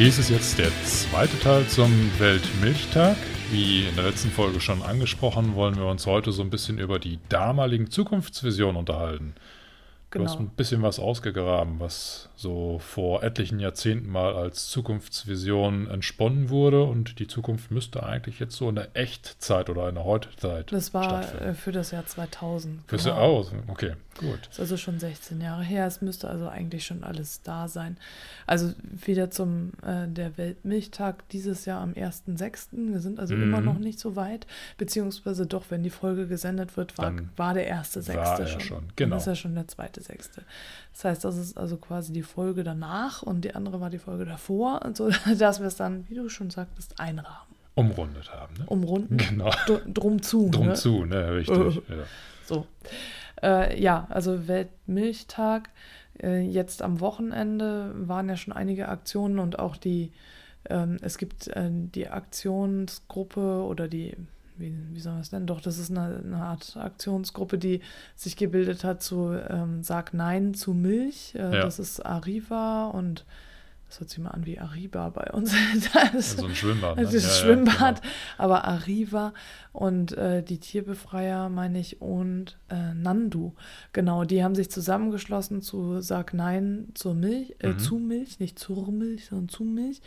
Dies ist jetzt der zweite Teil zum Weltmilchtag. Wie in der letzten Folge schon angesprochen, wollen wir uns heute so ein bisschen über die damaligen Zukunftsvisionen unterhalten. Du hast Genau. ein bisschen was ausgegraben, was so vor etlichen Jahrzehnten mal als Zukunftsvision entsponnen wurde und die Zukunft müsste eigentlich jetzt so in der Echtzeit oder in der Heutzeit Das war äh, für das Jahr 2000. Fürs genau. aus, okay, gut. Das ist also schon 16 Jahre her. Es müsste also eigentlich schon alles da sein. Also wieder zum äh, der Weltmilchtag dieses Jahr am 1.6. Wir sind also Mhm. immer noch nicht so weit. Beziehungsweise doch, wenn die Folge gesendet wird, war, Dann war der 1.6. war er schon. schon, Dann genau. ist ja schon der 2.6. Das heißt, das ist also quasi die Folge danach und die andere war die Folge davor. Und so, dass wir es dann, wie du schon sagtest, einrahmen. Umrundet haben, ne? Umrunden. Genau. Dr- Drum zu. Drum ne? zu, ne, richtig. Äh. ja. So. Äh, ja, also Weltmilchtag. Äh, jetzt am Wochenende waren ja schon einige Aktionen und auch die, ähm, es gibt äh, die Aktionsgruppe oder die, wie, wie soll man es nennen? Doch, das ist eine, eine Art Aktionsgruppe, die sich gebildet hat zu ähm, Sag Nein zu Milch. Äh, Ja. Das ist Arriva und das hört sich mal an wie Arriba bei uns. das, So ein Schwimmbad. Ne? also das Ja, ja, Schwimmbad, genau. aber Arriva und äh, die Tierbefreier, meine ich, und äh, Nandu. Genau, die haben sich zusammengeschlossen zu Sag Nein zur Milch, äh, Mhm. zu Milch, nicht zur Milch, sondern zu Milch.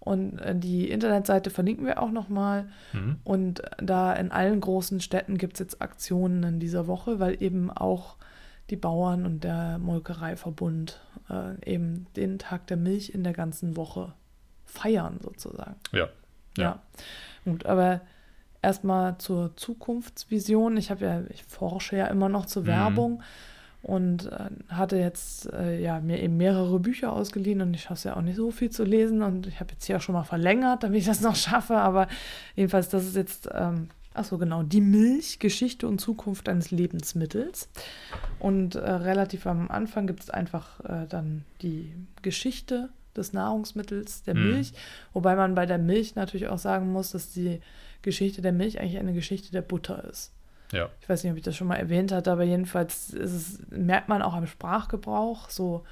Und äh, die Internetseite verlinken wir auch nochmal. Mhm. Und da in allen großen Städten gibt es jetzt Aktionen in dieser Woche, weil eben auch die Bauern und der Molkereiverbund äh, eben den Tag der Milch in der ganzen Woche feiern, sozusagen. Ja. Ja. Ja. Gut, aber erstmal zur Zukunftsvision. Ich habe ja, ich forsche ja immer noch zur Mhm. Werbung und äh, hatte jetzt äh, ja mir eben mehrere Bücher ausgeliehen und ich schaffe es ja auch nicht so viel zu lesen und ich habe jetzt hier auch schon mal verlängert, damit ich das noch schaffe, aber jedenfalls, das ist jetzt, ähm, ach so genau, die Milch, Geschichte und Zukunft eines Lebensmittels. Und äh, relativ am Anfang gibt es einfach äh, dann die Geschichte des Nahrungsmittels, der Mhm. Milch, wobei man bei der Milch natürlich auch sagen muss, dass die Geschichte der Milch eigentlich eine Geschichte der Butter ist. Ja. Ich weiß nicht, ob ich das schon mal erwähnt hatte, aber jedenfalls es, merkt man auch am Sprachgebrauch so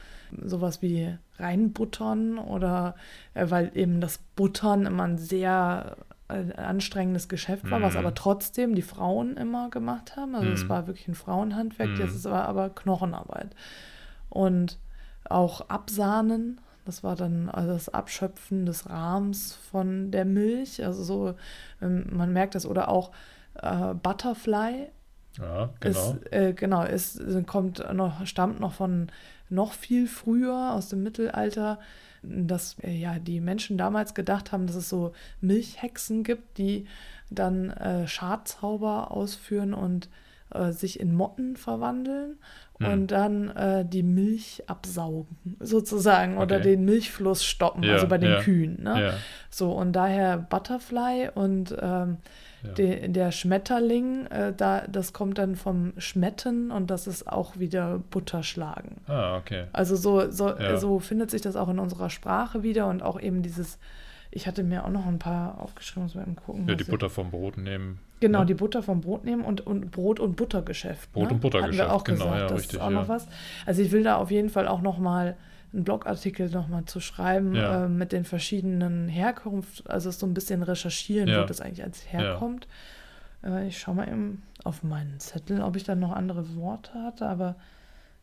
sowas wie reinbuttern oder äh, weil eben das Buttern immer ein sehr anstrengendes Geschäft war, was Mhm. aber trotzdem die Frauen immer gemacht haben. Also es Mhm. war wirklich ein Frauenhandwerk, Mhm. jetzt ist aber, aber Knochenarbeit. Und auch Absahnen, das war dann also das Abschöpfen des Rahms von der Milch. Also so, ähm, man merkt das, oder auch äh, Butterfly Ja, genau. ist, äh, genau, ist, kommt noch, stammt noch von noch viel früher aus dem Mittelalter, dass äh, ja die Menschen damals gedacht haben, dass es so Milchhexen gibt, die dann äh, Schadzauber ausführen und äh, sich in Motten verwandeln Hm. und dann äh, die Milch absaugen, sozusagen, oder Okay. den Milchfluss stoppen, Ja, also bei den ja. Kühen. Ne? ja. So, und daher Butterfly und ähm, de, der Schmetterling, äh, da, das kommt dann vom Schmetten und das ist auch wieder Butterschlagen. Ah, okay. Also so, so, so findet sich das auch in unserer Sprache wieder und auch eben dieses, ich hatte mir auch noch ein paar aufgeschrieben, muss mal eben gucken. Ja, die Butter vom Brot nehmen. Genau, ne? die Butter vom Brot nehmen und, und Brot- und Buttergeschäft. Brot- ne? und Buttergeschäft, Hatten wir auch genau, gesagt, ja, das richtig, ist auch ja. noch was. Also ich will da auf jeden Fall auch noch mal einen Blogartikel noch mal zu schreiben Ja. äh, mit den verschiedenen Herkunft, also so ein bisschen recherchieren, Ja. wo das eigentlich als herkommt. Äh, ich schaue mal eben auf meinen Zettel, ob ich dann noch andere Worte hatte, aber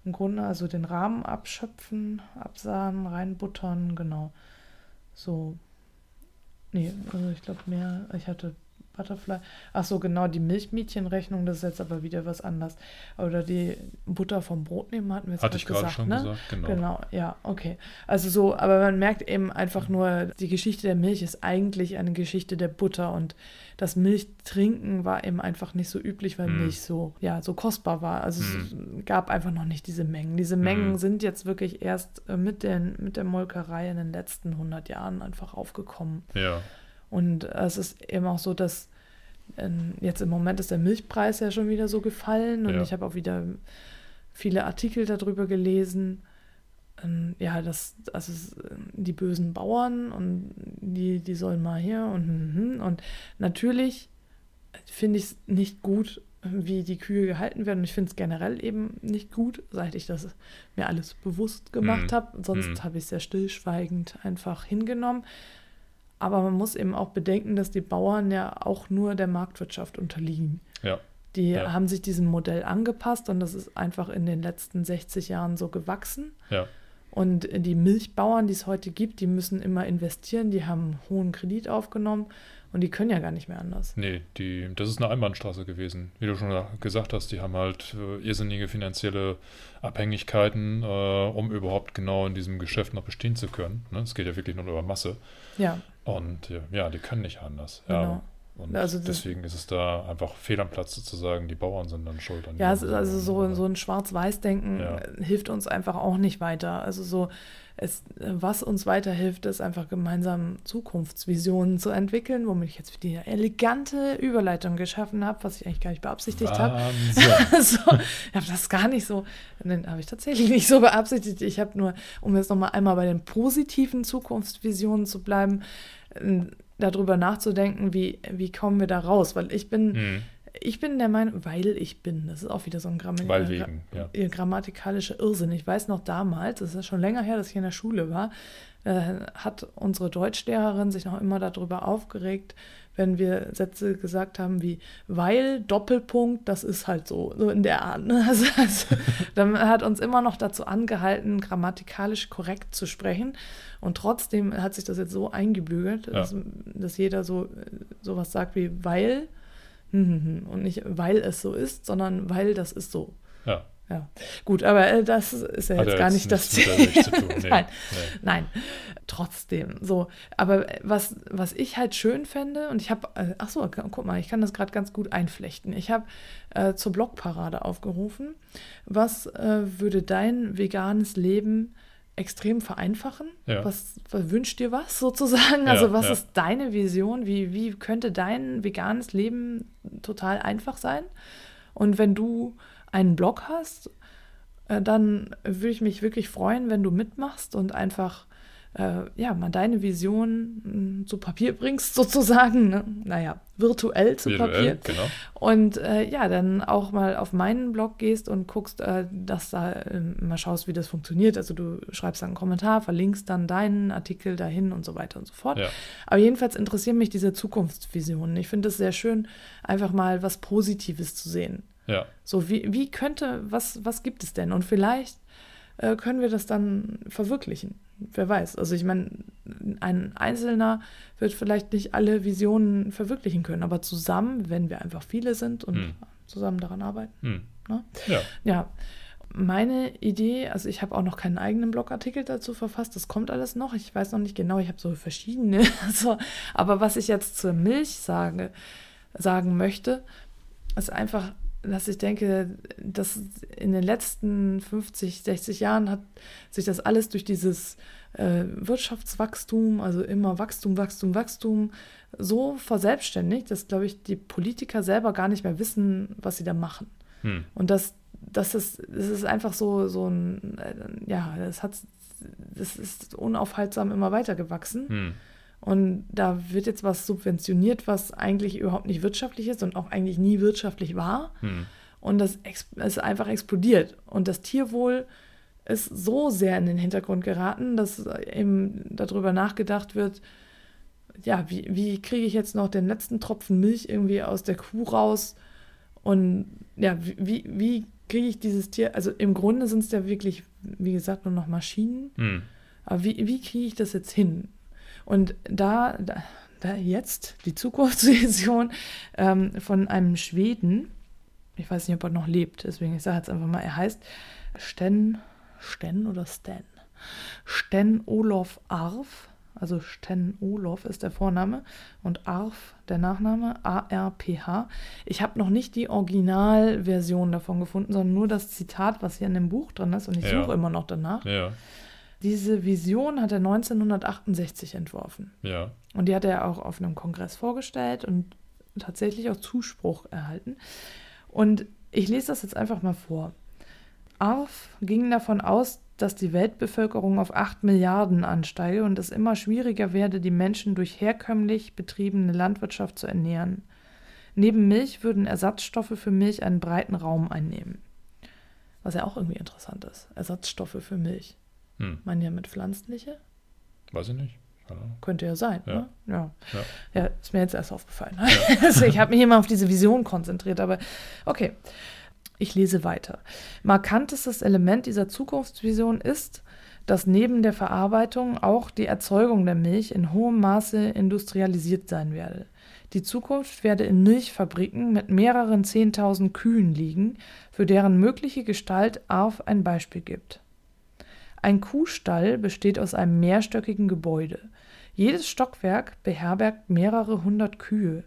im Grunde also den Rahmen abschöpfen, absahen, reinbuttern, genau. So. Nee, also ich glaube mehr, ich hatte Butterfly. Ach so, genau, die Milchmädchenrechnung, das ist jetzt aber wieder was anderes. Oder die Butter vom Brot nehmen, hatten wir jetzt Hatte ich gerade gesagt, schon ne? gesagt, genau. Genau, ja, okay. Also so, aber man merkt eben einfach nur, die Geschichte der Milch ist eigentlich eine Geschichte der Butter und das Milchtrinken war eben einfach nicht so üblich, weil Hm. Milch so, ja, so kostbar war. Also Hm. es gab einfach noch nicht diese Mengen. Diese Mengen Hm. sind jetzt wirklich erst äh, mit, den, mit der Molkerei in den letzten 100 Jahren einfach aufgekommen. Ja, Und es ist eben auch so, dass ähm, jetzt im Moment ist der Milchpreis ja schon wieder so gefallen und Ja. ich habe auch wieder viele Artikel darüber gelesen. Ähm, ja, dass also es, äh, die bösen Bauern und die, die sollen mal hier und hm, hm. und natürlich finde ich es nicht gut, wie die Kühe gehalten werden. Und ich finde es generell eben nicht gut, seit ich das mir alles bewusst gemacht Mhm. habe. Sonst Mhm. habe ich es sehr stillschweigend einfach hingenommen. Aber man muss eben auch bedenken, dass die Bauern ja auch nur der Marktwirtschaft unterliegen. ja, Die Ja. haben sich diesem Modell angepasst und das ist einfach in den letzten 60 Jahren so gewachsen. ja, Und die Milchbauern, die es heute gibt, die müssen immer investieren, die haben hohen Kredit aufgenommen und die können ja gar nicht mehr anders. nee, die, das ist eine Einbahnstraße gewesen. Wie du schon gesagt hast, die haben halt äh, irrsinnige finanzielle Abhängigkeiten, äh, um überhaupt genau in diesem Geschäft noch bestehen zu können. Ne? Es geht ja wirklich nur über Masse. Ja, Und ja, die können nicht anders. Genau. Ja. Und Also deswegen ist es da einfach fehl am Platz sozusagen, die Bauern sind dann schuld an ja also so, so ein Schwarz-Weiß-Denken Ja. hilft uns einfach auch nicht weiter. Also so, es, was uns weiterhilft, ist einfach gemeinsam Zukunftsvisionen zu entwickeln, womit ich jetzt die elegante Überleitung geschaffen habe, was ich eigentlich gar nicht beabsichtigt habe. Also, ich habe das gar nicht so, nein, habe ich tatsächlich nicht so beabsichtigt. Ich habe nur, um jetzt nochmal einmal bei den positiven Zukunftsvisionen zu bleiben, darüber nachzudenken, wie, wie kommen wir da raus? Weil ich bin, Hm, ich bin der Meinung, weil ich bin, das ist auch wieder so ein Gramm Weil wegen, ja. äh, grammatikalischer Irrsinn. Ich weiß noch damals, das ist schon länger her, dass ich in der Schule war, äh, hat unsere Deutschlehrerin sich noch immer darüber aufgeregt, wenn wir Sätze gesagt haben wie weil Doppelpunkt, das ist halt so, so in der Art. Ne? Also, also, dann hat uns immer noch dazu angehalten, grammatikalisch korrekt zu sprechen. Und trotzdem hat sich das jetzt so eingebügelt, Ja. dass, dass jeder so sowas sagt wie weil. und nicht weil es so ist, sondern weil das ist so. ja. Ja, gut, aber äh, das ist ja Hat jetzt gar jetzt nicht das Ziel. Nee, Nein, nee. nein, trotzdem. So, aber was, was ich halt schön fände, und ich habe, äh, ach so, gu- guck mal, ich kann das gerade ganz gut einflechten. Ich habe äh, zur Blogparade aufgerufen. Was äh, würde dein veganes Leben extrem vereinfachen? Ja. Was, was wünscht dir was sozusagen? Also, Ja, was ja. ist deine Vision? Wie, wie könnte dein veganes Leben total einfach sein? Und wenn du einen Blog hast, äh, dann würde ich mich wirklich freuen, wenn du mitmachst und einfach äh, ja, mal deine Vision mh, zu Papier bringst, sozusagen. Ne? Naja, virtuell zu Virtuell, Papier. genau. Und äh, ja, dann auch mal auf meinen Blog gehst und guckst, äh, dass da äh, mal schaust, wie das funktioniert. Also du schreibst dann einen Kommentar, verlinkst dann deinen Artikel dahin und so weiter und so fort. Ja. Aber jedenfalls interessieren mich diese Zukunftsvisionen. Ich finde es sehr schön, einfach mal was Positives zu sehen. Ja, So, wie, wie könnte, was, was gibt es denn? Und vielleicht äh, können wir das dann verwirklichen. Wer weiß. Also ich meine, ein Einzelner wird vielleicht nicht alle Visionen verwirklichen können, aber zusammen, wenn wir einfach viele sind und Hm. zusammen daran arbeiten. hm. Ne? ja, Ja, meine Idee, also ich habe auch noch keinen eigenen Blogartikel dazu verfasst, das kommt alles noch. Ich weiß noch nicht genau, ich habe so verschiedene. Also, aber was ich jetzt zur Milch sage, sagen möchte, ist einfach, dass ich denke, dass in den letzten 50, 60 Jahren hat sich das alles durch dieses äh, Wirtschaftswachstum, also immer Wachstum, Wachstum, Wachstum, so verselbstständigt, dass, glaube ich, die Politiker selber gar nicht mehr wissen, was sie da machen. hm. Und das, das ist, das ist einfach so, so ein, äh, ja, das hat, das ist unaufhaltsam immer weiter gewachsen. Hm. Und da wird jetzt was subventioniert, was eigentlich überhaupt nicht wirtschaftlich ist und auch eigentlich nie wirtschaftlich war. Hm. Und das ist einfach explodiert. Und das Tierwohl ist so sehr in den Hintergrund geraten, dass eben darüber nachgedacht wird, ja, wie, wie kriege ich jetzt noch den letzten Tropfen Milch irgendwie aus der Kuh raus? Und ja, wie, wie, wie kriege ich dieses Tier, also im Grunde sind es ja wirklich, wie gesagt, nur noch Maschinen. Hm. Aber wie, wie kriege ich das jetzt hin? Und da, da, da jetzt die Zukunftsvision ähm, von einem Schweden. Ich weiß nicht, ob er noch lebt, deswegen ich sage jetzt einfach mal, er heißt Sten, Sten oder Sten? Sten Olof Arf. Also Sten Olof ist der Vorname und Arf der Nachname, A-R-P-H. Ich habe noch nicht die Originalversion davon gefunden, sondern nur das Zitat, was hier in dem Buch drin ist und ich Ja. suche immer noch danach. Ja, Diese Vision hat er 1968 entworfen. ja. Und die hat er auch auf einem Kongress vorgestellt und tatsächlich auch Zuspruch erhalten. Und ich lese das jetzt einfach mal vor. Arf ging davon aus, dass die Weltbevölkerung auf 8 Milliarden ansteige und es immer schwieriger werde, die Menschen durch herkömmlich betriebene Landwirtschaft zu ernähren. Neben Milch würden Ersatzstoffe für Milch einen breiten Raum einnehmen. Was ja auch irgendwie interessant ist. Ersatzstoffe für Milch. Hm. Man ja mit pflanzliche? Weiß ich nicht. Könnte ja sein, Ja. ne? Ja. Ja. Ja, ist mir jetzt erst aufgefallen. also ich habe mich immer auf diese Vision konzentriert, aber okay. Ich lese weiter. Markantestes Element dieser Zukunftsvision ist, dass neben der Verarbeitung auch die Erzeugung der Milch in hohem Maße industrialisiert sein werde. Die Zukunft werde in Milchfabriken mit mehreren Zehntausend Kühen liegen, für deren mögliche Gestalt Arf ein Beispiel gibt. Ein Kuhstall besteht aus einem mehrstöckigen Gebäude. Jedes Stockwerk beherbergt mehrere hundert Kühe.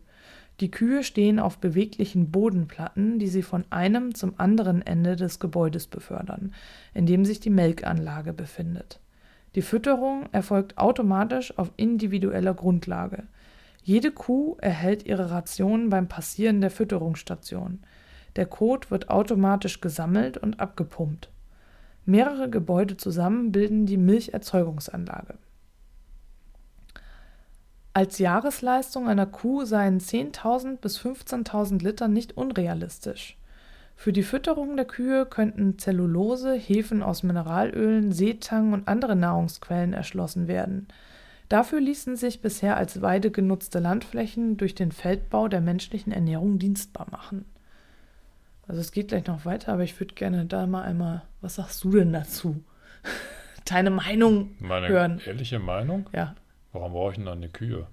Die Kühe stehen auf beweglichen Bodenplatten, die sie von einem zum anderen Ende des Gebäudes befördern, in dem sich die Melkanlage befindet. Die Fütterung erfolgt automatisch auf individueller Grundlage. Jede Kuh erhält ihre Ration beim Passieren der Fütterungsstation. Der Kot wird automatisch gesammelt und abgepumpt. Mehrere Gebäude zusammen bilden die Milcherzeugungsanlage. Als Jahresleistung einer Kuh seien 10.000 bis 15.000 Liter nicht unrealistisch. Für die Fütterung der Kühe könnten Zellulose, Hefen aus Mineralölen, Seetang und andere Nahrungsquellen erschlossen werden. Dafür ließen sich bisher als Weide genutzte Landflächen durch den Feldbau der menschlichen Ernährung dienstbar machen. Also es geht gleich noch weiter, aber ich würde gerne da mal einmal, was sagst du denn dazu? Deine Meinung Meine hören. ehrliche Meinung? Ja. Warum brauche ich denn dann eine Kühe?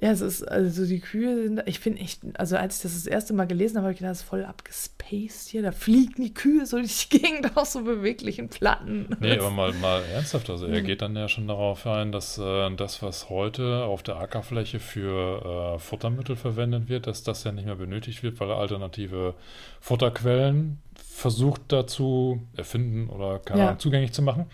Ja, es ist, also die Kühe sind, ich finde echt, also als ich das das erste Mal gelesen habe, habe ich gedacht, das ist voll abgespaced hier, da fliegen die Kühe so durch die Gegend auf so beweglichen Platten. Nee, aber mal, mal ernsthaft. Also Mhm. er geht dann ja schon darauf ein, dass äh, das, was heute auf der Ackerfläche für äh, Futtermittel verwendet wird, dass das ja nicht mehr benötigt wird, weil er alternative Futterquellen versucht dazu erfinden oder keine Ja. Ahnung, zugänglich zu machen.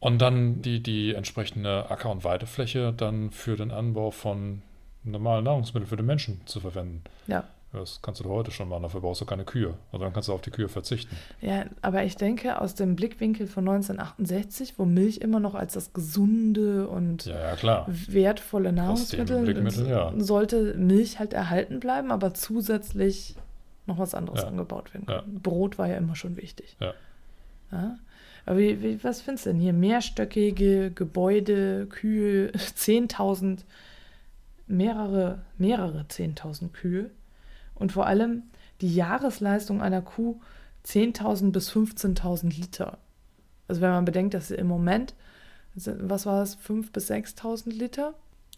Und dann die, die entsprechende Acker- und Weidefläche dann für den Anbau von normalen Nahrungsmitteln für den Menschen zu verwenden. Ja. Das kannst du heute schon machen, dafür brauchst du keine Kühe. Also dann kannst du auf die Kühe verzichten. Ja, aber ich denke, aus dem Blickwinkel von 1968, wo Milch immer noch als das gesunde und Ja, ja, wertvolle Nahrungsmittel ja. sollte Milch halt erhalten bleiben, aber zusätzlich noch was anderes angebaut werden können. Brot war ja immer schon wichtig. Ja. Aber wie, wie, was findest du denn hier? Mehrstöckige Gebäude, Kühe, 10.000, mehrere, mehrere 10.000 Kühe und vor allem die Jahresleistung einer Kuh 10.000 bis 15.000 Liter. Also wenn man bedenkt, dass im Moment, was war es, 5.000 bis 6.000 Liter,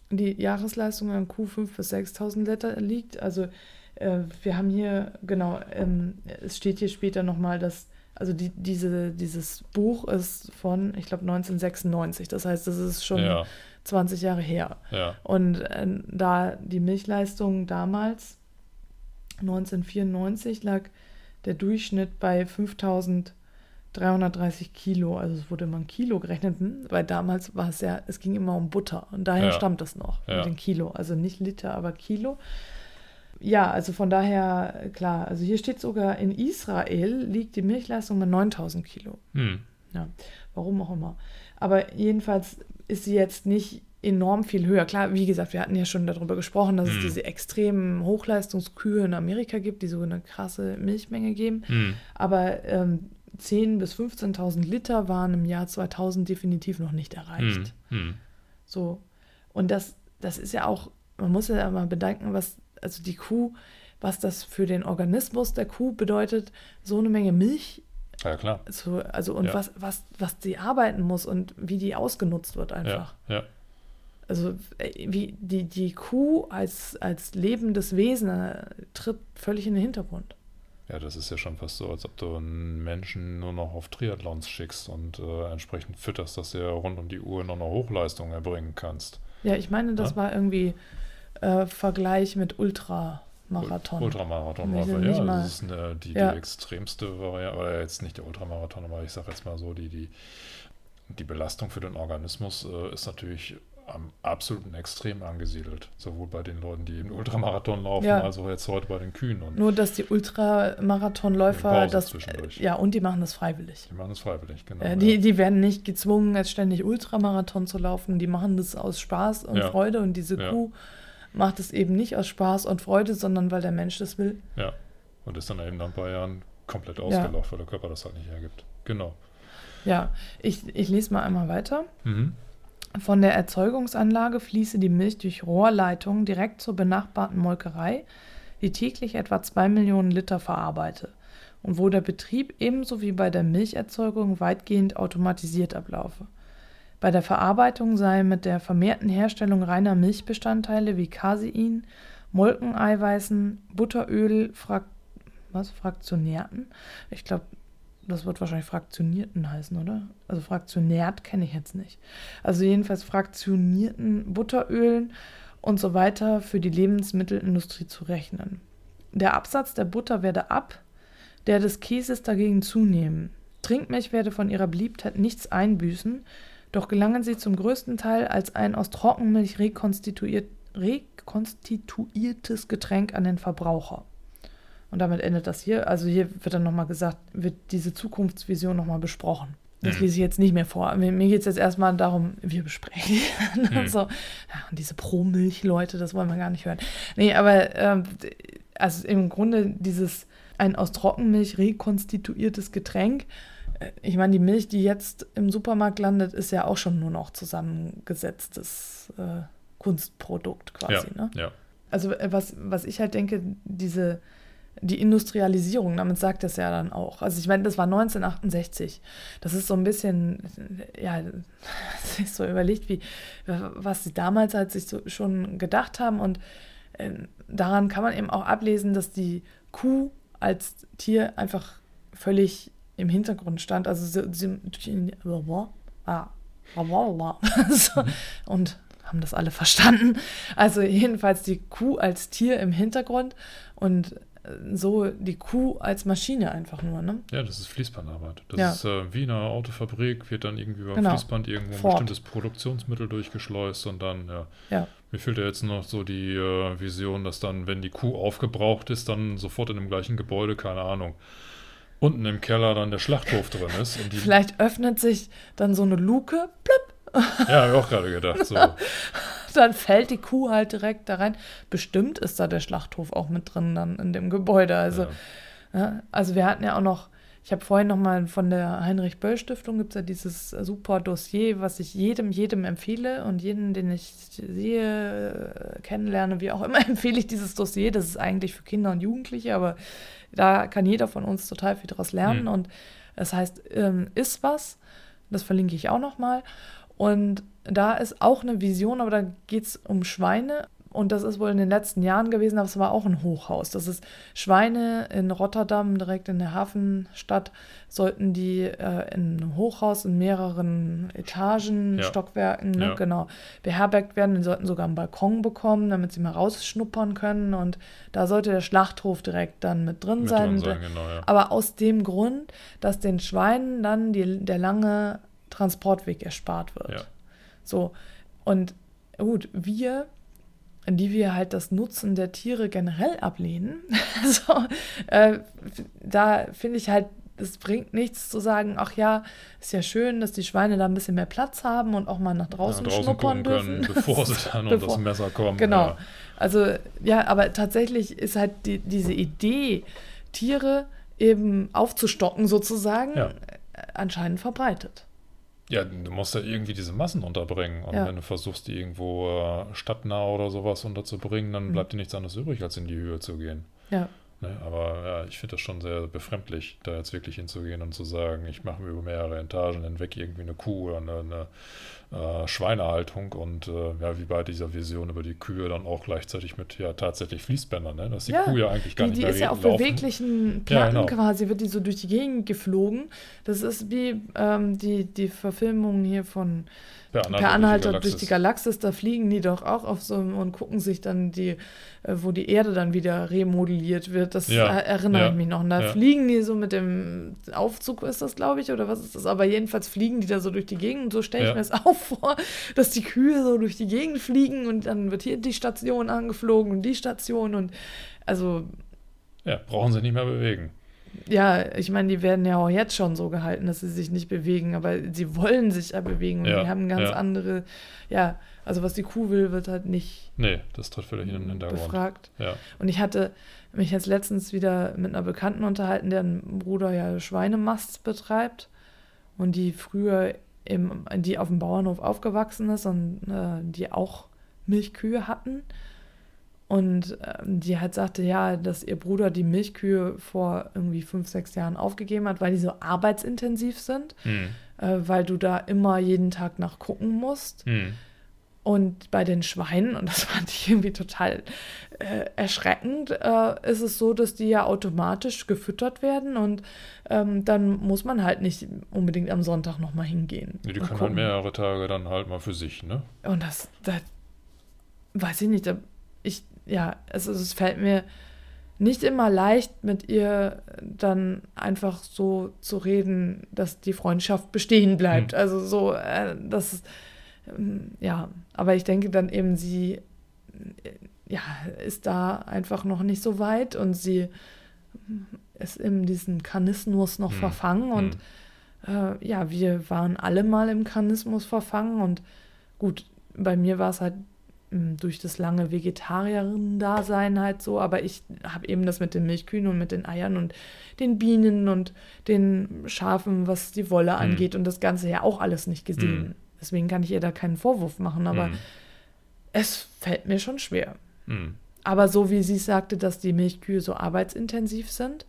die Jahresleistung einer Kuh 5.000 bis 6.000 Liter liegt. Also äh, wir haben hier, genau, ähm, es steht hier später nochmal, dass, also die, diese, dieses Buch ist von, ich glaube, 1996. Das heißt, das ist schon Ja, 20 Jahre her. ja. Und äh, da die Milchleistung damals, 1994, lag der Durchschnitt bei 5330 Kilo. Also es wurde immer ein Kilo gerechnet, hm, weil damals war es ja, es ging immer um Butter. Und daher Ja. stammt es noch mit den Kilo. Also nicht Liter, aber Kilo. Ja, also von daher, klar, also hier steht sogar, in Israel liegt die Milchleistung bei 9000 Kilo. Hm. Ja, warum auch immer. Aber jedenfalls ist sie jetzt nicht enorm viel höher. Klar, wie gesagt, wir hatten ja schon darüber gesprochen, dass es Hm. diese extremen Hochleistungskühe in Amerika gibt, die so eine krasse Milchmenge geben. Hm. Aber ähm, 10.000 bis 15.000 Liter waren im Jahr 2000 definitiv noch nicht erreicht. Hm. Hm. So. Und das, das ist ja auch, man muss ja mal bedenken, was, also die Kuh, was das für den Organismus der Kuh bedeutet, so eine Menge Milch Ja, klar. so, also und Ja. was, was, was die arbeiten muss und wie die ausgenutzt wird Ja, einfach. ja. also äh, wie die, die Kuh als, als lebendes Wesen äh, tritt völlig in den Hintergrund. Ja, das ist ja schon fast so, als ob du einen Menschen nur noch auf Triathlons schickst und äh, entsprechend fütterst, dass er rund um die Uhr noch eine Hochleistung erbringen kannst. Ja, ich meine, das Ja? war irgendwie äh, Vergleich mit Ultramarathon. Ultramarathon Wenn ich war nicht ja, mal- das ist eine, die, Ja. die extremste Variante, oder jetzt nicht der Ultramarathon, aber ich sage jetzt mal so, die, die, die Belastung für den Organismus äh, ist natürlich am absoluten Extrem angesiedelt. Sowohl bei den Leuten, die im Ultramarathon laufen, Ja. als auch jetzt heute bei den Kühen. Und Nur, dass die Ultramarathonläufer das. Ja, und die machen das freiwillig. die machen es freiwillig, genau. Äh, ja. die, die werden nicht gezwungen, jetzt ständig Ultramarathon zu laufen. Die machen das aus Spaß und. Freude. Und diese. Kuh macht es eben nicht aus Spaß und Freude, sondern weil der Mensch das will. Ja, und ist dann eben nach ein paar Jahren komplett ausgelaufen, weil der Körper das halt nicht hergibt. Genau. Ja, ich, ich lese mal einmal weiter. Mhm. Von der Erzeugungsanlage fließe die Milch durch Rohrleitungen direkt zur benachbarten Molkerei, die täglich etwa 2 Millionen Liter verarbeite und wo der Betrieb ebenso wie bei der Milcherzeugung weitgehend automatisiert ablaufe. Bei der Verarbeitung sei mit der vermehrten Herstellung reiner Milchbestandteile wie Casein, Molkeneiweißen, Butteröl, Frak was, Fraktionärten? Ich glaube, das wird wahrscheinlich Fraktionierten heißen, oder? Also Fraktionärt kenne ich jetzt nicht. Also jedenfalls fraktionierten Butterölen und so weiter für die Lebensmittelindustrie zu rechnen. Der Absatz der Butter werde ab, der des Käses dagegen zunehmen. Trinkmilch werde von ihrer Beliebtheit nichts einbüßen, doch gelangen sie zum größten Teil als ein aus Trockenmilch rekonstituiert, rekonstituiertes Getränk an den Verbraucher. Und damit endet das hier. Also hier wird dann nochmal gesagt, wird diese Zukunftsvision nochmal besprochen. Das Mhm. lese ich jetzt nicht mehr vor. Mir, mir geht es jetzt erstmal darum, wir besprechen. Mhm. so, ja, und diese Pro-Milch-Leute, das wollen wir gar nicht hören. Nee, aber ähm, also im Grunde dieses ein aus Trockenmilch rekonstituiertes Getränk. Äh, Ich meine, die Milch, die jetzt im Supermarkt landet, ist ja auch schon nur noch zusammengesetztes äh, Kunstprodukt quasi. Ja, Ne? ja. Also äh, was, was ich halt denke, diese die Industrialisierung, damit sagt es ja dann auch. Also ich meine, das war 1968. Das ist so ein bisschen, ja, sich so überlegt, wie, was sie damals halt sich so schon gedacht haben. Und äh, daran kann man eben auch ablesen, dass die Kuh als Tier einfach völlig im Hintergrund stand. Also sie, sie ah, so, und haben das alle verstanden. Also jedenfalls die Kuh als Tier im Hintergrund und äh, so die Kuh als Maschine einfach nur, ne? Ja, das ist Fließbandarbeit. Das Ja. ist äh, wie in einer Autofabrik, wird dann irgendwie über Genau. Fließband irgendwo ein Fort. bestimmtes Produktionsmittel durchgeschleust und dann, ja. Ja. Mir fehlt ja jetzt noch so die äh, Vision, dass dann, wenn die Kuh aufgebraucht ist, dann sofort in dem gleichen Gebäude, keine Ahnung, unten im Keller dann der Schlachthof drin ist. Vielleicht öffnet sich dann so eine Luke, plöpp, ja, habe ich auch gerade gedacht. So. dann fällt die Kuh halt direkt da rein. Bestimmt ist da der Schlachthof auch mit drin dann in dem Gebäude. Also, ja. ja, also wir hatten ja auch noch, ich habe vorhin noch mal von der Heinrich-Böll-Stiftung gibt es ja dieses super Dossier, was ich jedem, jedem empfehle und jeden, den ich sehe, kennenlerne, wie auch immer, empfehle ich dieses Dossier. Das ist eigentlich für Kinder und Jugendliche, aber da kann jeder von uns total viel daraus lernen. Mhm. Und das heißt, ähm, ist was, das verlinke ich auch noch mal. Und da ist auch eine Vision, aber da geht es um Schweine. Und das ist wohl in den letzten Jahren gewesen, aber es war auch ein Hochhaus. Das ist Schweine in Rotterdam, direkt in der Hafenstadt, sollten die äh, in einem Hochhaus in mehreren Etagen, Ja. Stockwerken, ne, Ja. genau, beherbergt werden. Die sollten sogar einen Balkon bekommen, damit sie mal rausschnuppern können. Und da sollte der Schlachthof direkt dann mit drin Mit sein. sein, genau, ja. Aber aus dem Grund, dass den Schweinen dann die, der lange Transportweg erspart wird. So, und gut, wir, die wir halt das Nutzen der Tiere generell ablehnen, so, äh, da finde ich halt, es bringt nichts zu sagen, ach ja, ist ja schön, dass die Schweine da ein bisschen mehr Platz haben und auch mal nach draußen, Ja, draußen schnuppern dürfen. können, bevor sie dann unter das Bevor- Messer kommen. Genau. Ja. Also, ja, aber tatsächlich ist halt die, diese Idee, Tiere eben aufzustocken sozusagen, Ja. äh, anscheinend verbreitet. Ja, du musst ja irgendwie diese Massen unterbringen. Und Ja. wenn du versuchst, die irgendwo äh, stadtnah oder sowas unterzubringen, dann Mhm. bleibt dir nichts anderes übrig, als in die Höhe zu gehen. Ja. Ne? Aber ja, ich finde das schon sehr befremdlich, da jetzt wirklich hinzugehen und zu sagen, ich mache mir über mehrere Etagen hinweg irgendwie eine Kuh oder eine, eine äh, Schweinehaltung und äh, ja, wie bei dieser Vision über die Kühe dann auch gleichzeitig mit ja tatsächlich Fließbändern, ne? dass die ja, Kuh ja eigentlich gar die, nicht die mehr ist ja auf beweglichen Platten ja, genau. quasi, wird die so durch die Gegend geflogen. Das ist wie ähm, die, die Verfilmung hier von Per Anhalter, per Anhalter durch, die Galaxis, da fliegen die doch auch auf so und gucken sich dann die, äh, wo die Erde dann wieder remodelliert wird. Das ja, erinnere ja, ich mich noch. Und da ja. fliegen die so mit dem Aufzug, ist das, glaube ich, oder was ist das? Aber jedenfalls fliegen die da so durch die Gegend. Und so stelle ich mir es auch vor, dass die Kühe so durch die Gegend fliegen und dann wird hier die Station angeflogen und die Station und also. Ja, brauchen sie nicht mehr bewegen. Ja, ich meine, die werden ja auch jetzt schon so gehalten, dass sie sich nicht bewegen, aber sie wollen sich ja bewegen und ja, die haben ganz ja. andere, ja, also was die Kuh will, wird halt nicht. Nee, das tritt völlig in den Hintergrund. Befragt. Ja. Und ich hatte mich jetzt letztens wieder mit einer Bekannten unterhalten, deren Bruder ja Schweinemast betreibt und die früher im, die auf dem Bauernhof aufgewachsen ist und äh, die auch Milchkühe hatten. Und ähm, die halt sagte, ja, dass ihr Bruder die Milchkühe vor irgendwie fünf, sechs Jahren aufgegeben hat, weil die so arbeitsintensiv sind, mhm. äh, weil du da immer jeden Tag nach gucken musst. Mhm. Und bei den Schweinen, und das fand ich irgendwie total äh, erschreckend, äh, ist es so, dass die ja automatisch gefüttert werden und ähm, dann muss man halt nicht unbedingt am Sonntag nochmal hingehen. Ja, die können halt mehrere Tage dann halt mal für sich, ne? Und das, das weiß ich nicht, ich ja, es, es fällt mir nicht immer leicht, mit ihr dann einfach so zu reden, dass die Freundschaft bestehen bleibt. Mhm. Also so, äh, das ähm, ja, aber ich denke dann eben, sie äh, ja, ist da einfach noch nicht so weit und sie ist in diesen Kanismus noch mhm. verfangen und mhm. äh, ja, wir waren alle mal im Kanismus verfangen und gut, bei mir war es halt durch das lange Vegetarierin-Dasein halt so, aber ich habe eben das mit den Milchkühen und mit den Eiern und den Bienen und den Schafen, was die Wolle mhm. angeht und das Ganze ja auch alles nicht gesehen. Mhm. Deswegen kann ich ihr da keinen Vorwurf machen, aber mhm. es fällt mir schon schwer. Mhm. Aber so wie sie sagte, dass die Milchkühe so arbeitsintensiv sind,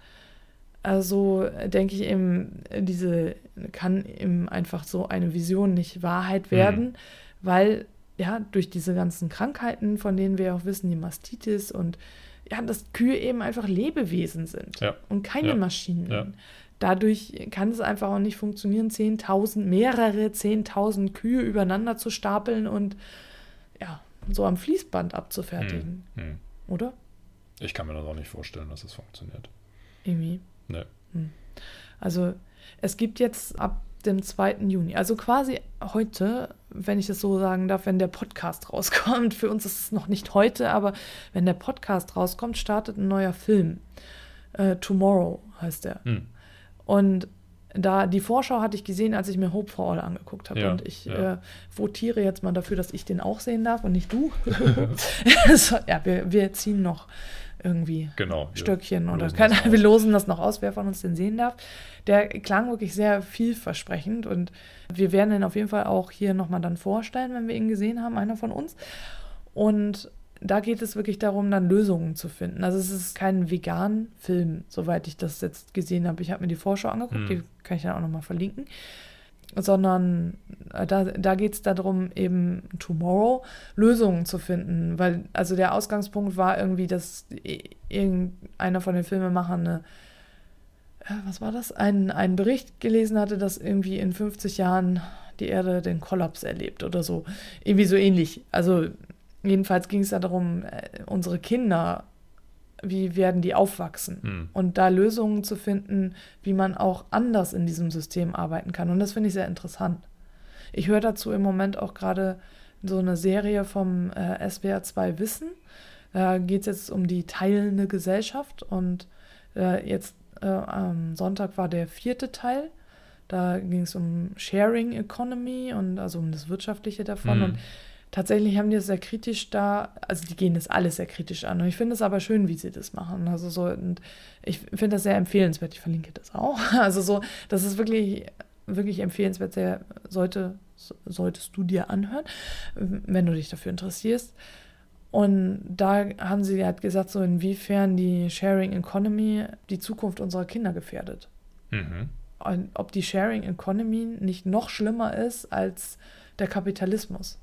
also denke ich eben, diese kann eben einfach so eine Vision nicht Wahrheit werden, mhm. weil ja, durch diese ganzen Krankheiten, von denen wir auch wissen, die Mastitis und ja, dass Kühe eben einfach Lebewesen sind ja. und keine ja. Maschinen. Ja. Dadurch kann es einfach auch nicht funktionieren, 10.000, mehrere 10.000 Kühe übereinander zu stapeln und ja, so am Fließband abzufertigen. Hm. Hm. Oder? Ich kann mir das auch nicht vorstellen, dass es funktioniert. Irgendwie. Nee. Hm. Also es gibt jetzt ab dem 2. Juni. Also quasi heute, wenn ich das so sagen darf, wenn der Podcast rauskommt. Für uns ist es noch nicht heute, aber wenn der Podcast rauskommt, startet ein neuer Film. Äh, Tomorrow heißt der. Hm. Und da die Vorschau hatte ich gesehen, als ich mir Hope for All angeguckt habe. Ja, und ich ja. äh, votiere jetzt mal dafür, dass ich den auch sehen darf und nicht du. so, ja, wir, wir ziehen noch irgendwie genau, Stöckchen oder keine, wir losen das noch aus, wer von uns den sehen darf. Der klang wirklich sehr vielversprechend und wir werden ihn auf jeden Fall auch hier nochmal dann vorstellen, wenn wir ihn gesehen haben, einer von uns. Und da geht es wirklich darum, dann Lösungen zu finden. Also es ist kein vegan Film, soweit ich das jetzt gesehen habe. Ich habe mir die Vorschau angeguckt, hm. die kann ich dann auch nochmal verlinken sondern äh, da, da geht es darum, eben tomorrow Lösungen zu finden. Weil, also der Ausgangspunkt war irgendwie, dass irgendeiner von den Filmemachern eine, äh, was war das? Ein, einen Bericht gelesen hatte, dass irgendwie in 50 Jahren die Erde den Kollaps erlebt oder so. Irgendwie so ähnlich. Also jedenfalls ging es da darum, äh, unsere Kinder wie werden die aufwachsen hm. und da Lösungen zu finden, wie man auch anders in diesem System arbeiten kann. Und das finde ich sehr interessant. Ich höre dazu im Moment auch gerade so eine Serie vom äh, SWR 2 Wissen. Da geht es jetzt um die teilende Gesellschaft und äh, jetzt äh, am Sonntag war der vierte Teil. Da ging es um Sharing Economy und also um das Wirtschaftliche davon. Hm. Und tatsächlich haben die es sehr kritisch da, also die gehen das alles sehr kritisch an. Und ich finde es aber schön, wie sie das machen. Also so, und ich finde das sehr empfehlenswert. Ich verlinke das auch. Also so, das ist wirklich, wirklich empfehlenswert. Sehr, sollte, solltest du dir anhören, wenn du dich dafür interessierst. Und da haben sie halt gesagt, so inwiefern die Sharing Economy die Zukunft unserer Kinder gefährdet. Mhm. Und ob die Sharing Economy nicht noch schlimmer ist als der Kapitalismus.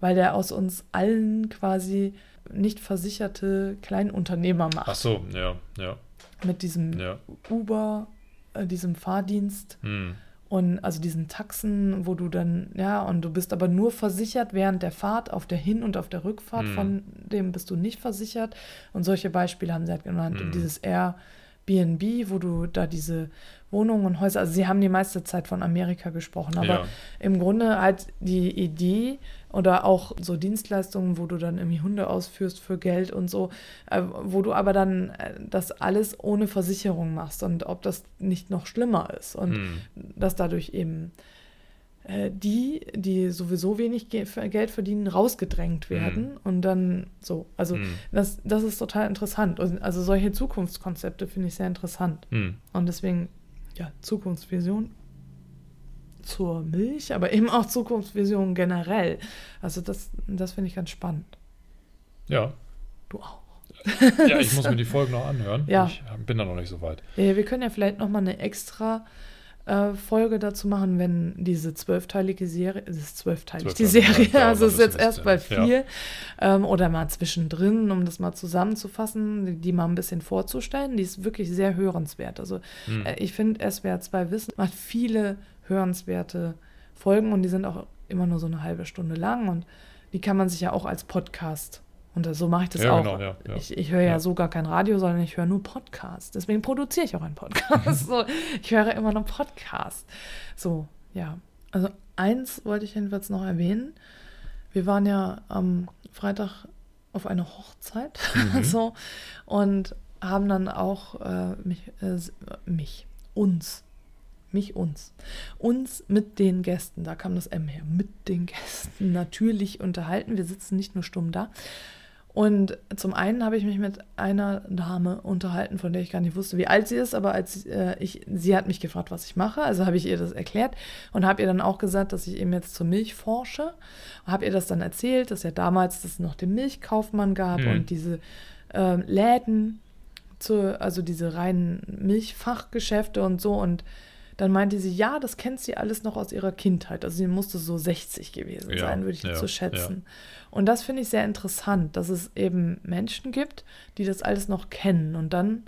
Weil der aus uns allen quasi nicht versicherte Kleinunternehmer macht. Ach so, ja, ja, Mit diesem ja. Uber, äh, diesem Fahrdienst Hm. und also diesen Taxen, wo du dann, ja, und du bist aber nur versichert während der Fahrt, auf der Hin- und auf der Rückfahrt, Mhm. von dem bist du nicht versichert. Und solche Beispiele haben sie halt genannt. Mhm. Und dieses Airbnb, wo du da diese Wohnungen und Häuser, also sie haben die meiste Zeit von Amerika gesprochen, aber ja. im Grunde halt die Idee oder auch so Dienstleistungen, wo du dann irgendwie Hunde ausführst für Geld und so, äh, wo du aber dann äh, das alles ohne Versicherung machst und ob das nicht noch schlimmer ist und Hm. dass dadurch eben äh, die, die sowieso wenig Ge Geld verdienen, rausgedrängt werden und dann so. Also Hm. das, das ist total interessant. Also solche Zukunftskonzepte finde ich sehr interessant. Hm. Und deswegen, ja, Zukunftsvision zur Milch, aber eben auch Zukunftsvision generell. Also das, das finde ich ganz spannend. Ja. Du auch. ja, ich muss mir die Folgen noch anhören. Ja. Ich bin da noch nicht so weit. Ja, wir können ja vielleicht nochmal eine extra äh, Folge dazu machen, wenn diese zwölfteilige Serie, es ist zwölfteilig, die Serie, ja, also ist jetzt erst bei vier ähm, oder mal zwischendrin, um das mal zusammenzufassen, die, die mal ein bisschen vorzustellen. Die ist wirklich sehr hörenswert. Also Hm. Äh, Ich finde, SWR 2 Wissen macht viele hörenswerte Folgen und die sind auch immer nur so eine halbe Stunde lang und die kann man sich ja auch als Podcast und so mache ich das Ja, auch. genau, ja, ja. Ich, ich höre ja, so gar kein Radio, sondern ich höre nur Podcast. Deswegen produziere ich auch einen Podcast. so, ich höre immer nur Podcast. So, ja. Also eins wollte ich jedenfalls noch erwähnen. Wir waren ja am Freitag auf einer Hochzeit Mhm. so, und haben dann auch äh, mich, äh, mich, uns, mich, uns, uns mit den Gästen, da kam das M her, mit den Gästen natürlich unterhalten. Wir sitzen nicht nur stumm da. Und zum einen habe ich mich mit einer Dame unterhalten, von der ich gar nicht wusste, wie alt sie ist, aber als äh, ich, sie hat mich gefragt, was ich mache, also habe ich ihr das erklärt und habe ihr dann auch gesagt, dass ich eben jetzt zur Milch forsche. Habe ihr das dann erzählt, dass ja damals das noch den Milchkaufmann gab Mhm. und diese ähm, Läden, zu, also diese reinen Milchfachgeschäfte und so und dann meinte sie, ja, das kennt sie alles noch aus ihrer Kindheit. Also sie musste so 60 gewesen Ja, sein, würde ich ja, so schätzen. Und das finde ich sehr interessant, dass es eben Menschen gibt, die das alles noch kennen. Und dann,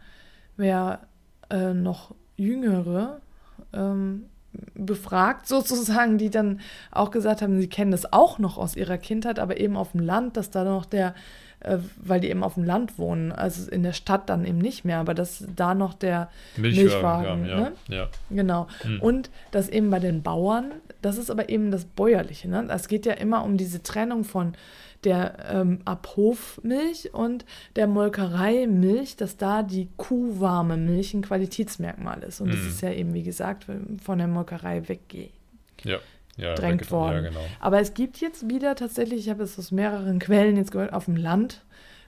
wer äh, noch Jüngere ähm, befragt sozusagen, die dann auch gesagt haben, sie kennen das auch noch aus ihrer Kindheit, aber eben auf dem Land, dass da noch der, äh, weil die eben auf dem Land wohnen, also in der Stadt dann eben nicht mehr, aber dass da noch der Milchwagen, ja, ne? ja. Genau. Hm. Und das eben bei den Bauern, das ist aber eben das Bäuerliche. Ne? Es geht ja immer um diese Trennung von der ähm, Abhofmilch und der Molkereimilch, dass da die kuhwarme Milch ein Qualitätsmerkmal ist. Und das Hm. ist ja eben, wie gesagt, von der Molkerei weggedrängt Ja, ja, weggetan. worden. Ja, genau. Aber es gibt jetzt wieder tatsächlich, ich habe es aus mehreren Quellen jetzt gehört, auf dem Land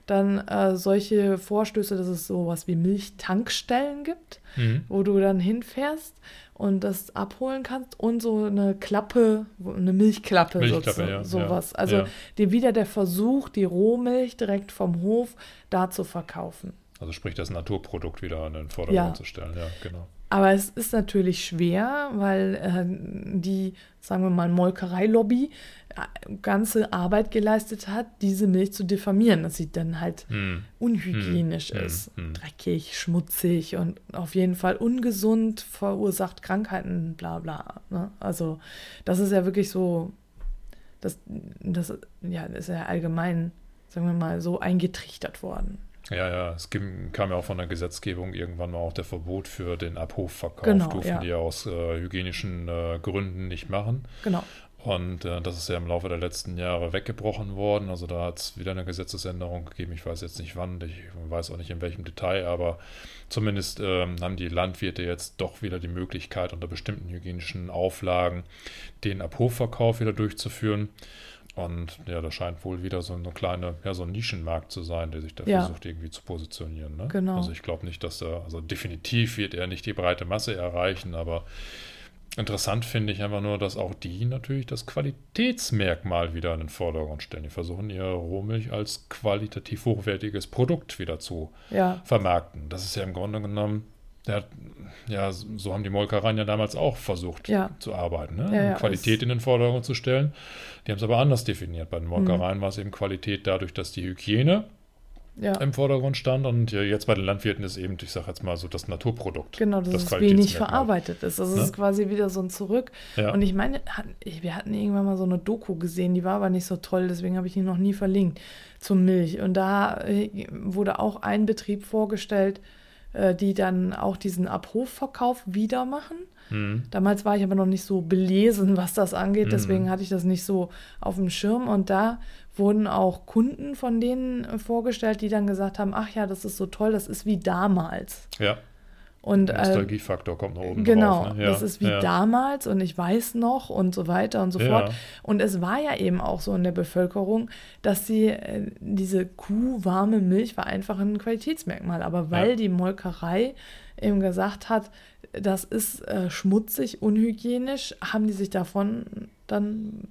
dann äh, solche Vorstöße, dass es sowas wie Milchtankstellen gibt Mhm. wo du dann hinfährst und das abholen kannst und so eine Klappe, eine Milchklappe, Milchklappe, sozu- ja, sowas. ja, also ja. die, wieder der Versuch, die Rohmilch direkt vom Hof da zu verkaufen. Also sprich, das Naturprodukt wieder an den Vordergrund zu stellen. Ja, genau. Aber es ist natürlich schwer, weil äh, die, sagen wir mal, Molkereilobby äh, ganze Arbeit geleistet hat, diese Milch zu diffamieren. Das sieht dann halt Hm. unhygienisch Hm, ist. hm, hm. Dreckig, schmutzig und auf jeden Fall ungesund, verursacht Krankheiten, bla bla. Ne? Also das ist ja wirklich so, das, das, ja, das ist ja allgemein, sagen wir mal, so eingetrichtert worden. Ja, ja, es ging, kam ja auch von der Gesetzgebung irgendwann mal auch der Verbot für den Abhofverkauf. Genau, Durften ja. die ja aus äh, hygienischen äh, Gründen nicht machen. Genau. Und äh, das ist ja im Laufe der letzten Jahre weggebrochen worden. Also da hat es wieder eine Gesetzesänderung gegeben. Ich weiß jetzt nicht wann, ich weiß auch nicht in welchem Detail, aber zumindest ähm, haben die Landwirte jetzt doch wieder die Möglichkeit, unter bestimmten hygienischen Auflagen den Abhofverkauf wieder durchzuführen. Und ja, das scheint wohl wieder so eine kleine, ja, so ein Nischenmarkt zu sein, der sich da Ja. versucht irgendwie zu positionieren. Ne? Genau. Also ich glaube nicht, dass er, also definitiv wird er nicht die breite Masse erreichen, aber Interessant finde ich einfach nur, dass auch die natürlich das Qualitätsmerkmal wieder in den Vordergrund stellen. Die versuchen ihre Rohmilch als qualitativ hochwertiges Produkt wieder zu Ja, vermarkten. Das ist ja im Grunde genommen, ja, ja so haben die Molkereien ja damals auch versucht Ja. zu arbeiten. Ne? Ja, ja, Qualität in den Vordergrund zu stellen. Die haben es aber anders definiert. Bei den Mhm. Molkereien war es eben Qualität dadurch, dass die Hygiene im Vordergrund stand und jetzt bei den Landwirten ist eben, ich sage jetzt mal so, das Naturprodukt. Genau, dass das es wenig verarbeitet ist. Also Ne? es ist quasi wieder so ein Zurück. Und ich meine, wir hatten irgendwann mal so eine Doku gesehen, die war aber nicht so toll, deswegen habe ich die noch nie verlinkt, zur Milch. Und da äh, wurde auch ein Betrieb vorgestellt, äh, die dann auch diesen Abrufverkauf wieder machen. Mhm. Damals war ich aber noch nicht so belesen, was das angeht, Mhm. deswegen hatte ich das nicht so auf dem Schirm. Und da wurden auch Kunden von denen vorgestellt, die dann gesagt haben, ach ja, das ist so toll, das ist wie damals. ja, Und der äh, Nostalgiefaktor kommt nach oben Genau, drauf. Ne? Ja, das ist wie ja. damals und ich weiß noch und so weiter und so Ja. fort. Und es war ja eben auch so in der Bevölkerung, dass sie äh, diese Kuh warme Milch war einfach ein Qualitätsmerkmal. Aber weil die Molkerei eben gesagt hat, das ist äh, schmutzig, unhygienisch, haben die sich davon dann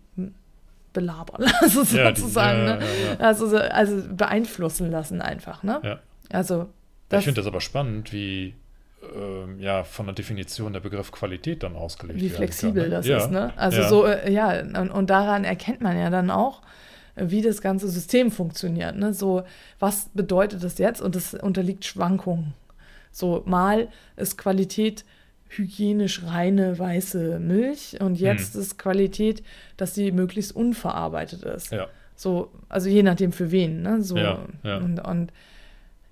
belabern lassen, sozusagen. ne? Also, so- also beeinflussen lassen einfach. Ne? Also ich finde das aber spannend, wie ähm, ja, von der Definition der Begriff Qualität dann ausgelegt wie flexibel kann, das ja. ist, ne? Also ja. so, äh, ja, und, und daran erkennt man ja dann auch, äh, wie das ganze System funktioniert, ne? So, was bedeutet das jetzt? Und das unterliegt Schwankungen. So, mal ist Qualität hygienisch reine weiße Milch und jetzt ist Qualität, dass sie möglichst unverarbeitet ist. Hm. Ja, So, also je nachdem für wen, ne? So, Ja, ja. Und, und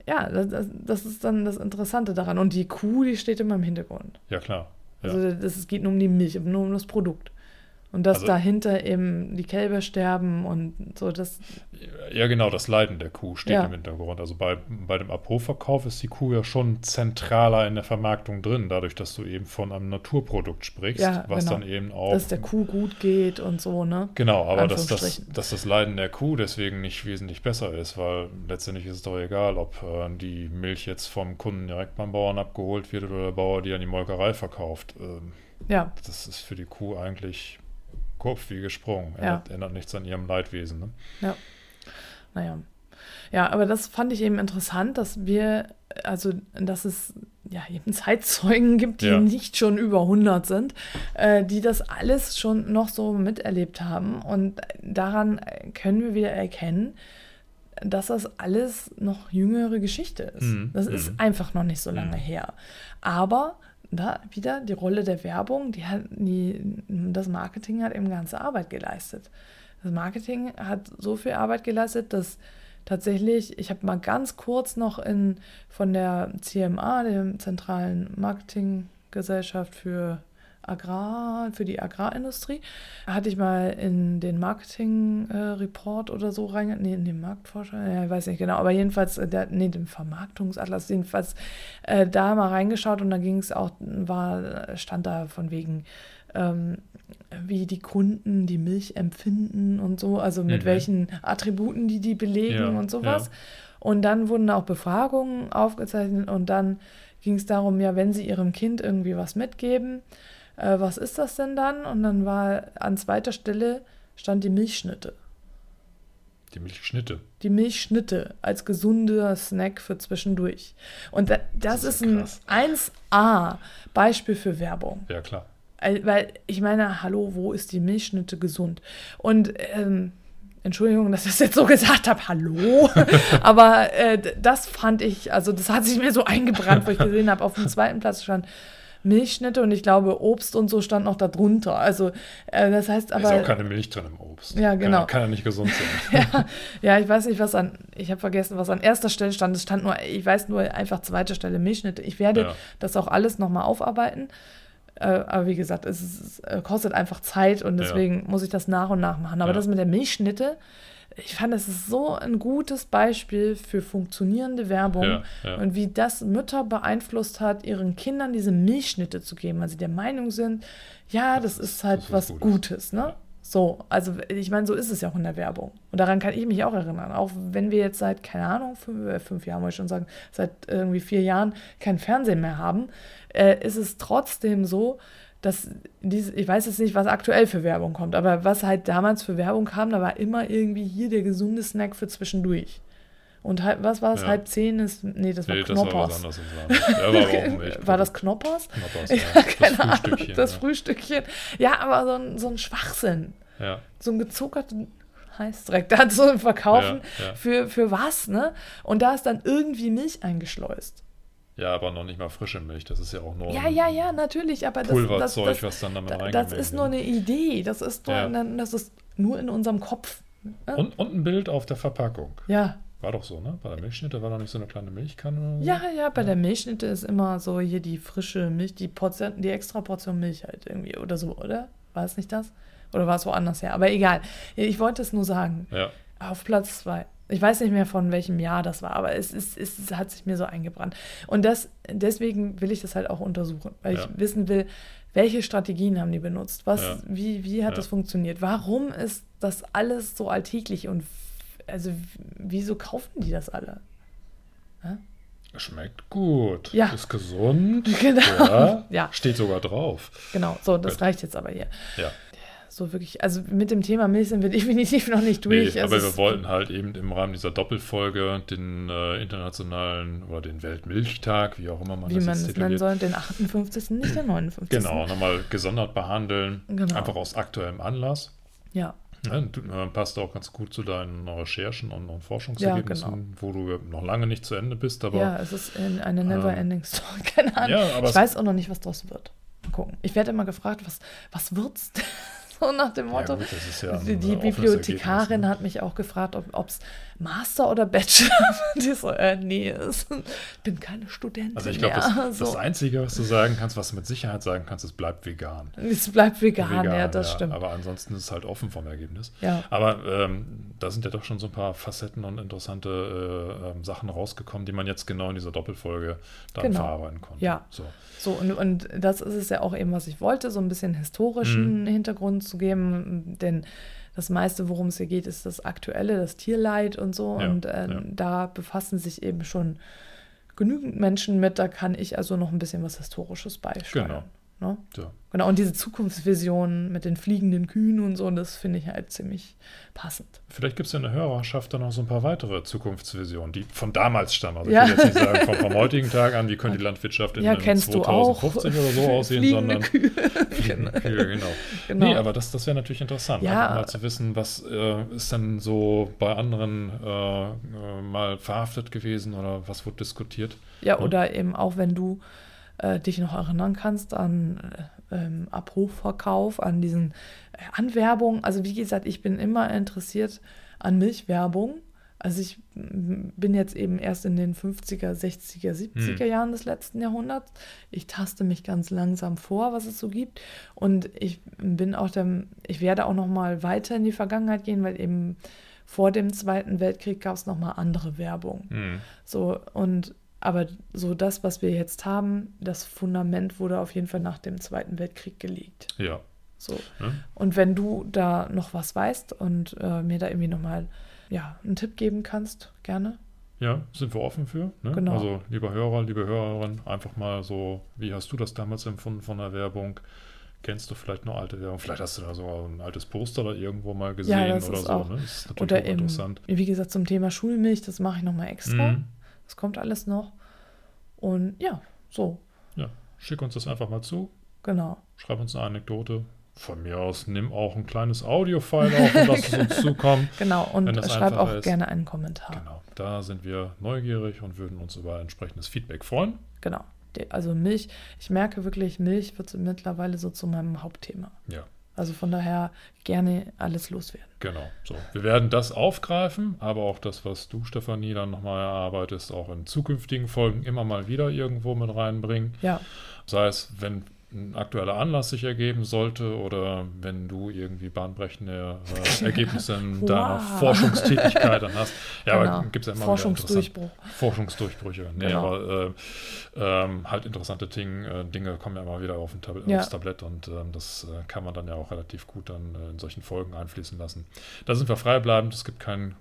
ja, das, das- ist dann das Interessante daran. Und die Kuh, die steht immer im Hintergrund. ja klar. Ja. Also das, es geht nur um die Milch, nur um das Produkt. Und dass Also- dahinter eben die Kälber sterben und so, das, Ja, genau, das Leiden der Kuh steht Ja. im Hintergrund. Also bei, bei dem Abrufverkauf ist die Kuh ja schon zentraler in der Vermarktung drin, dadurch, dass du eben von einem Naturprodukt sprichst, Ja, was genau. dann eben auch. dass der Kuh gut geht und so, ne? Genau, aber dass das, dass das Leiden der Kuh deswegen nicht wesentlich besser ist, weil letztendlich ist es doch egal, ob äh, die Milch jetzt vom Kunden direkt beim Bauern abgeholt wird oder der Bauer die an die Molkerei verkauft. Ähm, Ja, das ist für die Kuh eigentlich Kopf wie gesprungen. Ja. Ändert, ändert nichts an ihrem Leidwesen. Ne? naja. Ja, aber das fand ich eben interessant, dass wir, also, dass es ja eben Zeitzeugen gibt, die Ja. nicht schon über 100 sind, äh, die das alles schon noch so miterlebt haben. Und daran können wir wieder erkennen, dass das alles noch jüngere Geschichte ist. Mhm, Das ist mhm. einfach noch nicht so lange Mhm. her. Aber da wieder die Rolle der Werbung, die hat die, das Marketing hat eben ganze Arbeit geleistet. Das Marketing hat so viel Arbeit geleistet, dass tatsächlich, ich habe mal ganz kurz noch in von der CMA, der Zentralen Marketinggesellschaft für Agrar, für die Agrarindustrie, hatte ich mal in den Marketing-Report oder so reinge... Nee, in den Marktforscher, ja, ich weiß nicht genau, aber jedenfalls, äh, der, nee, den Vermarktungsatlas, jedenfalls äh, da mal reingeschaut und da ging es auch, war, stand da von wegen, ähm, wie die Kunden die Milch empfinden und so, also mit Mhm. welchen Attributen die die belegen Ja, und sowas. ja. Und dann wurden auch Befragungen aufgezeichnet und dann ging es darum, ja, wenn sie ihrem Kind irgendwie was mitgeben, äh, was ist das denn dann? Und dann war an zweiter Stelle stand die Milchschnitte. Die Milchschnitte. Die Milchschnitte als gesunder Snack für zwischendurch. Und da, das, Das ist ist ein krass. 1A Beispiel für Werbung. Ja, klar. Weil ich meine, hallo, wo ist die Milchschnitte gesund? Und ähm, Entschuldigung, dass ich das jetzt so gesagt habe, hallo. Aber äh, das fand ich, also das hat sich mir so eingebrannt, wo ich gesehen habe, auf dem zweiten Platz stand Milchschnitte und ich glaube, Obst und so stand noch da drunter. Also äh, das heißt Da ist aber. auch keine Milch drin im Obst. Ja, genau. Kann, kann ja nicht gesund sein. ja, ja, ich weiß nicht, was an, ich habe vergessen, was an erster Stelle stand. Es stand nur, ich weiß nur einfach zweite Stelle Milchschnitte. Ich werde Ja. das auch alles nochmal aufarbeiten. Äh, aber wie gesagt, es, ist, es äh, kostet einfach Zeit und Ja. deswegen muss ich das nach und nach machen. Aber Ja. das mit der Milchschnitte, ich fand, das ist so ein gutes Beispiel für funktionierende Werbung Ja, ja. und wie das Mütter beeinflusst hat, ihren Kindern diese Milchschnitte zu geben, weil sie der Meinung sind, ja, das, Das ist halt das was Gutes. Gutes, ne? Ja. So, also ich meine, so ist es ja auch in der Werbung. Und daran kann ich mich auch erinnern. Auch wenn wir jetzt seit, keine Ahnung, fünf, äh, fünf Jahren, wollte ich schon sagen, seit irgendwie vier Jahren kein Fernsehen mehr haben, äh, ist es trotzdem so, dass diese, ich weiß jetzt nicht, was aktuell für Werbung kommt, aber was halt damals für Werbung kam, da war immer irgendwie hier der gesunde Snack für zwischendurch. Und halb, was war es? Ja. Halb zehn ist. Nee, das war Nee, das war was Knoppers. Das war, ja, war auch war das Knoppers? Knoppers, Ja, ja. keine Das Ahnung. Frühstückchen. Das ja. Frühstückchen. Ja, aber so ein, so ein Schwachsinn. ja. So ein gezuckerten Heißdreck. Da so ein Verkaufen. Für, für was, ne? Und da ist dann irgendwie Milch eingeschleust. Ja, aber noch nicht mal frische Milch. Das ist ja auch nur Ja, ein ja, ja, natürlich, aber das, das, Pulverzeug, das, was dann damit da- reingemischt das ist nur eine Idee. Das ist nur, Ja. das ist nur in unserem Kopf. ne? und, und ein Bild auf der Verpackung. Ja, War doch so, ne? Bei der Milchschnitte war da nicht so eine kleine Milchkanne? so? ja, ja, bei der Milchschnitte ist immer so hier die frische Milch, die Portion, die extra Portion Milch halt irgendwie oder so, oder? War es nicht das? Oder war es woanders her? Aber egal. Ich wollte es nur sagen. Ja, Auf Platz zwei. Ich weiß nicht mehr von welchem Jahr das war, aber es, ist, es hat sich mir so eingebrannt. Und das, deswegen will ich das halt auch untersuchen, weil Ja. ich wissen will, welche Strategien haben die benutzt? Was, Ja. wie, wie hat Ja. das funktioniert? Warum ist das alles so alltäglich und also wieso kaufen die das alle? schmeckt gut. Ja. Ist gesund. Genau. Ja. Ja. Steht sogar drauf. Genau, so, das Gut. reicht jetzt aber hier. Ja. So wirklich, also mit dem Thema Milch sind wir definitiv noch nicht durch. Nee, Es aber wir wollten halt eben im Rahmen dieser Doppelfolge den äh, internationalen oder den Weltmilchtag, wie auch immer man wie das man jetzt es nennen soll, den 58., nicht den 59. genau, nochmal gesondert behandeln. Genau. Einfach aus aktuellem Anlass. Ja, Ja, du, äh, passt auch ganz gut zu deinen Recherchen und, und Forschungsergebnissen, Ja, genau. wo du noch lange nicht zu Ende bist, aber ja, es ist in eine Ähm, never-ending Story. Keine Ahnung. ja, ich weiß auch noch nicht, was draus wird. Mal gucken. Ich werde immer gefragt, was, was wird's? denn? so nach dem Ja, Motto. gut, das ist ja die offenes Bibliothekarin ne? hat mich auch gefragt, ob es Master oder Bachelor. Ich so, äh, nee, ich bin keine Studentin Also ich glaube, das, so. das Einzige, was du sagen kannst, was du mit Sicherheit sagen kannst, es bleibt vegan. es bleibt vegan, ja, das ja, stimmt. Aber ansonsten ist es halt offen vom Ergebnis. Ja. Aber ähm, da sind ja doch schon so ein paar Facetten und interessante äh, ähm, Sachen rausgekommen, die man jetzt genau in dieser Doppelfolge dann Genau. verarbeiten konnte. Ja. So. So, und, und das ist es ja auch eben, was ich wollte, so ein bisschen historischen Hintergrund zu geben, denn das meiste, worum es hier geht, ist das Aktuelle, das Tierleid und so. Ja, und äh, ja. da befassen sich eben schon genügend Menschen mit, da kann ich also noch ein bisschen was Historisches beisteuern. Genau. Ne? Ja. Genau, und diese Zukunftsvisionen mit den fliegenden Kühen und so, das finde ich halt ziemlich passend. Vielleicht gibt es ja in der Hörerschaft dann noch so ein paar weitere Zukunftsvisionen, die von damals stammen. Also Ja. ich will jetzt nicht sagen vom, vom heutigen Tag an, wie könnte die Landwirtschaft in Ja, in kennst du auch. 2050 oder so aussehen, sondern Kühe. Fliegende Kühe, genau. Genau. Nee, aber das, das wäre natürlich interessant, Ja. einfach mal zu wissen, was äh, ist denn so bei anderen äh, äh, mal verhaftet gewesen oder was wurde diskutiert. Ja, Ne? oder eben auch, wenn du äh, dich noch erinnern kannst an äh, ähm, Abrufverkauf, an diesen äh, Anwerbungen. Also wie gesagt, ich bin immer interessiert an Milchwerbung. Also ich bin jetzt eben erst in den 50er, 60er, 70er Hm. Jahren des letzten Jahrhunderts. Ich taste mich ganz langsam vor, was es so gibt. Und ich bin auch der, ich werde auch noch mal weiter in die Vergangenheit gehen, weil eben vor dem Zweiten Weltkrieg gab es noch mal andere Werbung. Hm. So, und aber so das, was wir jetzt haben, das Fundament wurde auf jeden Fall nach dem Zweiten Weltkrieg gelegt. Ja. So. Ne? Und wenn du da noch was weißt und äh, mir da irgendwie nochmal ja, einen Tipp geben kannst, gerne. Ja, sind wir offen für. Ne? Genau. Also, lieber Hörer, liebe Hörerin, einfach mal so, wie hast du das damals empfunden von der Werbung? Kennst du vielleicht noch alte Werbung? Vielleicht hast du da sogar ein altes Poster da irgendwo mal gesehen das oder so. auch- Ne? Das ist natürlich Oder auch eben, interessant. wie gesagt, zum Thema Schulmilch, das mache ich nochmal extra. Mhm. Das kommt alles noch. Und ja, so, Ja, schick uns das einfach mal zu. genau. Schreib uns eine Anekdote. Von mir aus nimm auch ein kleines Audio-File auf und lass es uns zukommen. Genau. Und das schreib auch ist. gerne einen Kommentar. Genau, da sind wir neugierig und würden uns über entsprechendes Feedback freuen. Genau. Also Milch, ich merke wirklich, Milch wird mittlerweile so zu meinem Hauptthema. Ja, Also von daher gerne alles loswerden. genau. So, wir werden das aufgreifen, aber auch das, was du, Stefanie, dann nochmal erarbeitest, auch in zukünftigen Folgen immer mal wieder irgendwo mit reinbringen. Ja, Sei es, wenn ein aktueller Anlass sich ergeben sollte oder wenn du irgendwie bahnbrechende äh, Ergebnisse in deiner Wow. Forschungstätigkeit dann hast. Ja, genau. aber gibt es ja immer Forschungsdurchbruch. Forschungsdurchbrüche. Nee, Genau. aber äh, ähm, halt interessante Dinge, äh, Dinge kommen ja immer wieder auf ein Tab Ja. aufs Tablett und ähm, das äh, kann man dann ja auch relativ gut dann äh, in solchen Folgen einfließen lassen. Da sind wir freibleibend, es gibt kein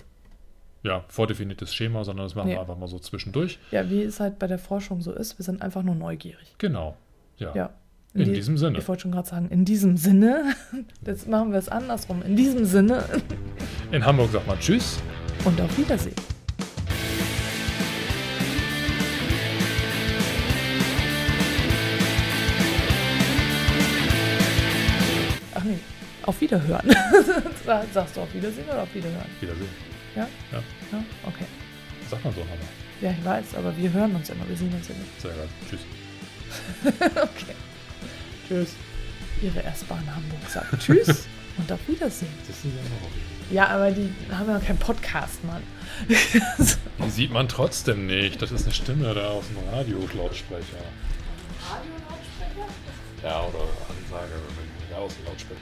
ja, vordefiniertes Schema, sondern das machen Nee. wir einfach mal so zwischendurch. Ja, wie es halt bei der Forschung so ist, wir sind einfach nur neugierig. Genau. Ja. Ja. In die- diesem Sinne. Ich wollte schon gerade sagen, in diesem Sinne. Jetzt machen wir es andersrum. In diesem Sinne. In Hamburg sagt man Tschüss. Und auf Wiedersehen. Ach nee, auf Wiederhören. Sagst du auf Wiedersehen oder auf Wiederhören? Wiedersehen. Ja? Ja. Ja, okay. Sagt man so nochmal. Ja, ich weiß, aber wir hören uns immer, wir sehen uns ja nicht. Sehr geil. Tschüss. Okay. Tschüss. Ihre S-Bahn Hamburg sagt Tschüss und auf Wiedersehen. Das ist ja noch. Ja, aber die haben ja keinen Podcast, Mann. Die sieht man trotzdem nicht. Das ist eine Stimme da aus dem Radio-Lautsprecher. Radio-Lautsprecher? Ja, oder Ansage, ja, aus dem Lautsprecher.